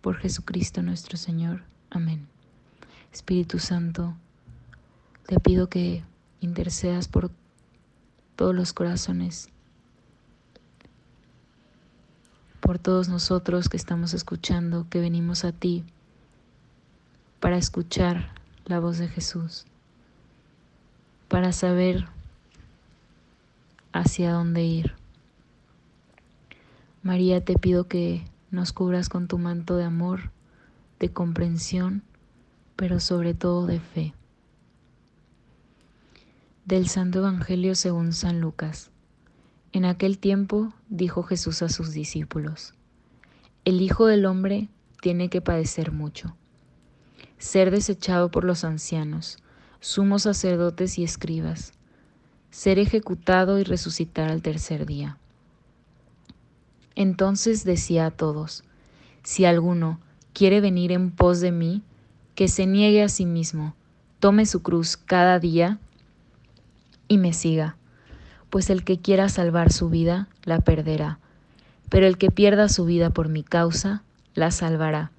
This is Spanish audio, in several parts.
Por Jesucristo nuestro Señor. Amén. Espíritu Santo, te pido que intercedas por todos los corazones, por todos nosotros que estamos escuchando, que venimos a ti para escuchar la voz de Jesús, para saber hacia dónde ir. María, te pido que nos cubras con tu manto de amor, de comprensión, pero sobre todo de fe. Del Santo Evangelio según San Lucas. En aquel tiempo dijo Jesús a sus discípulos, El Hijo del Hombre tiene que padecer mucho, ser desechado por los ancianos, sumos sacerdotes y escribas, ser ejecutado y resucitar al tercer día. Entonces decía a todos, si alguno quiere venir en pos de mí, que se niegue a sí mismo, tome su cruz cada día y me siga, pues el que quiera salvar su vida, la perderá, pero el que pierda su vida por mi causa, la salvará.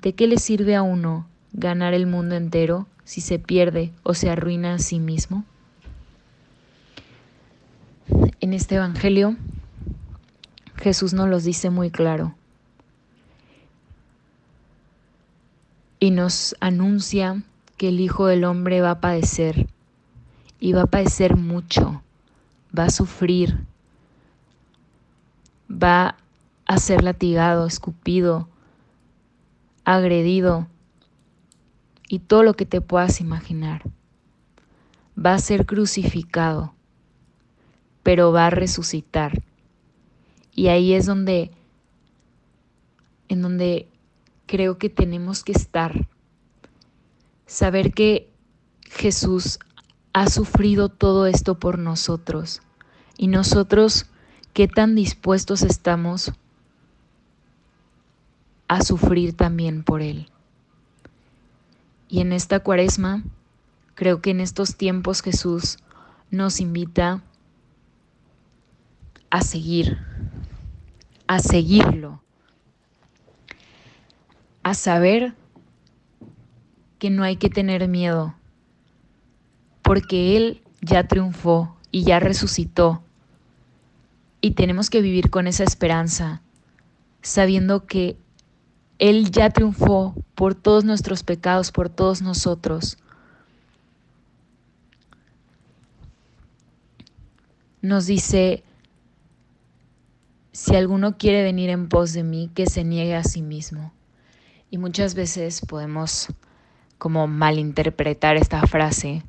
¿De qué le sirve a uno ganar el mundo entero si se pierde o se arruina a sí mismo? En este Evangelio Jesús nos los dice muy claro. Y nos anuncia que el Hijo del Hombre va a padecer. Y va a padecer mucho. Va a sufrir. Va a ser latigado, escupido, agredido. Y todo lo que te puedas imaginar. Va a ser crucificado. Pero va a resucitar y ahí es donde, en donde creo que tenemos que estar. Saber que Jesús ha sufrido todo esto por nosotros. Y nosotros, ¿qué tan dispuestos estamos a sufrir también por Él? Y en esta cuaresma, creo que en estos tiempos Jesús nos invita a seguir, a seguirlo, a saber que no hay que tener miedo, porque Él ya triunfó y ya resucitó. Y tenemos que vivir con esa esperanza, sabiendo que Él ya triunfó por todos nuestros pecados, por todos nosotros. Nos dice si alguno quiere venir en pos de mí, que se niegue a sí mismo. Y muchas veces podemos como malinterpretar esta frase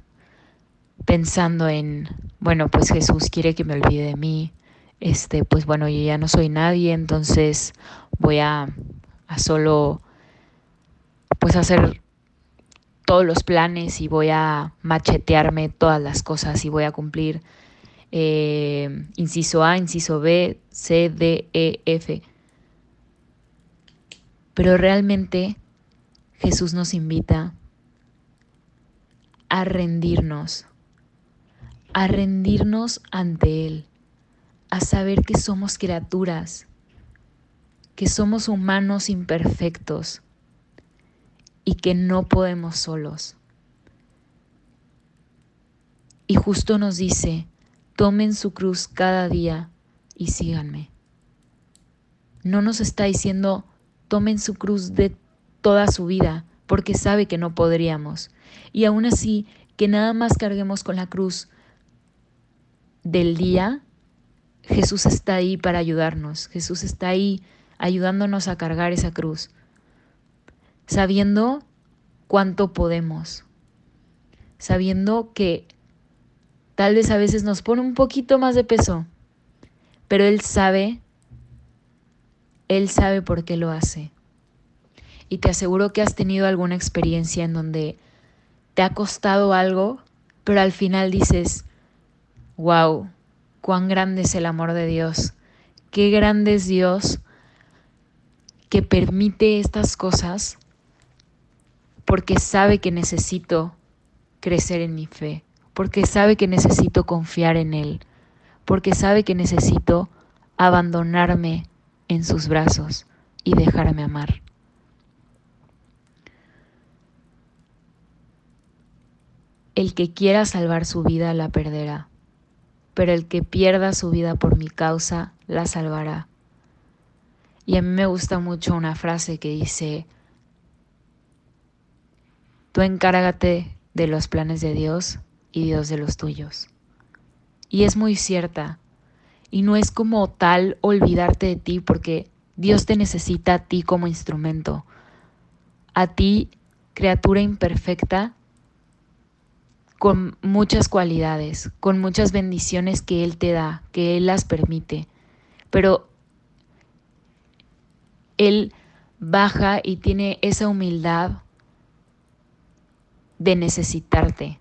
pensando en, bueno, pues Jesús quiere que me olvide de mí, este, pues bueno, yo ya no soy nadie, entonces voy a, a solo pues hacer todos los planes y voy a machetearme todas las cosas y voy a cumplir eh, inciso A, inciso B, C, D, E, F. Pero realmente Jesús nos invita a rendirnos, a rendirnos ante Él, a saber que somos criaturas, que somos humanos imperfectos y que no podemos solos. Y justo nos dice, tomen su cruz cada día y síganme. No nos está diciendo, tomen su cruz de toda su vida, porque sabe que no podríamos. Y aún así, que nada más carguemos con la cruz del día, Jesús está ahí para ayudarnos. Jesús está ahí ayudándonos a cargar esa cruz, sabiendo cuánto podemos, sabiendo que tal vez a veces nos pone un poquito más de peso, pero Él sabe, Él sabe por qué lo hace. Y te aseguro que has tenido alguna experiencia en donde te ha costado algo, pero al final dices, wow, cuán grande es el amor de Dios, qué grande es Dios que permite estas cosas porque sabe que necesito crecer en mi fe, porque sabe que necesito confiar en Él, porque sabe que necesito abandonarme en sus brazos y dejarme amar. El que quiera salvar su vida la perderá, pero el que pierda su vida por mi causa la salvará. Y a mí me gusta mucho una frase que dice, tú encárgate de los planes de Dios y Dios de los tuyos. Y es muy cierta. Y no es como tal olvidarte de ti porque Dios te necesita a ti como instrumento. A ti, criatura imperfecta, con muchas cualidades, con muchas bendiciones que Él te da, que Él las permite. Pero él baja y tiene esa humildad de necesitarte,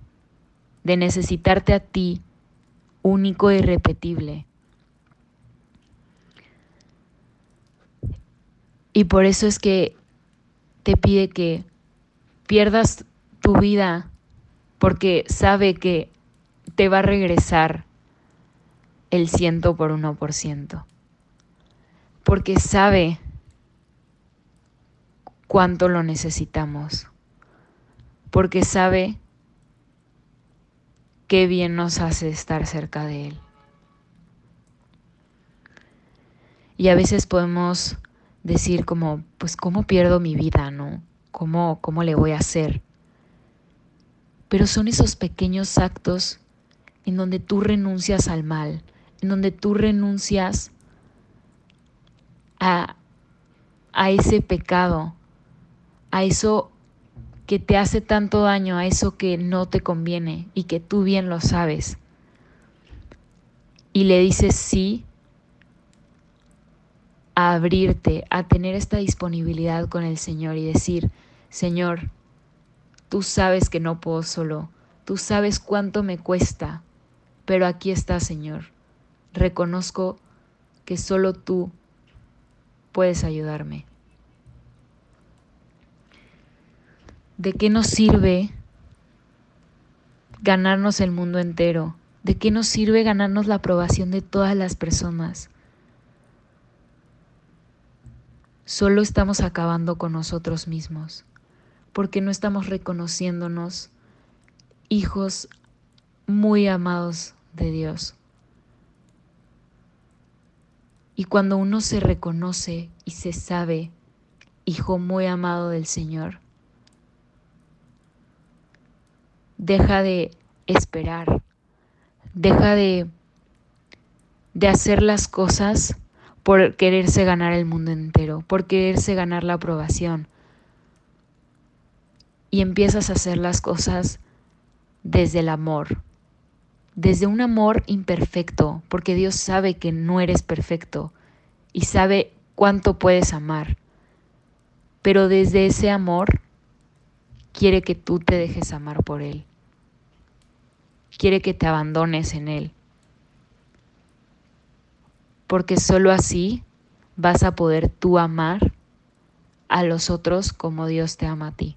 de necesitarte a ti, único e irrepetible. Y por eso es que te pide que pierdas tu vida porque sabe que te va a regresar el ciento por uno por ciento. Porque sabe cuánto lo necesitamos, porque sabe qué bien nos hace estar cerca de Él. Y a veces podemos decir como, pues, ¿cómo pierdo mi vida, no? ¿Cómo, cómo le voy a hacer? Pero son esos pequeños actos en donde tú renuncias al mal, en donde tú renuncias a, a ese pecado, a eso que te hace tanto daño, a eso que no te conviene y que tú bien lo sabes. Y le dices sí a abrirte, a tener esta disponibilidad con el Señor y decir, Señor, tú sabes que no puedo solo, tú sabes cuánto me cuesta, pero aquí está, Señor. Reconozco que solo tú puedes ayudarme. ¿De qué nos sirve ganarnos el mundo entero? ¿De qué nos sirve ganarnos la aprobación de todas las personas? Solo estamos acabando con nosotros mismos, porque no estamos reconociéndonos hijos muy amados de Dios. Y cuando uno se reconoce y se sabe hijo muy amado del Señor, deja de esperar, deja de, de hacer las cosas por quererse ganar el mundo entero, por quererse ganar la aprobación. Y empiezas a hacer las cosas desde el amor, desde un amor imperfecto, porque Dios sabe que no eres perfecto y sabe cuánto puedes amar. Pero desde ese amor quiere que tú te dejes amar por Él quiere que te abandones en Él. Porque sólo así vas a poder tú amar a los otros como Dios te ama a ti.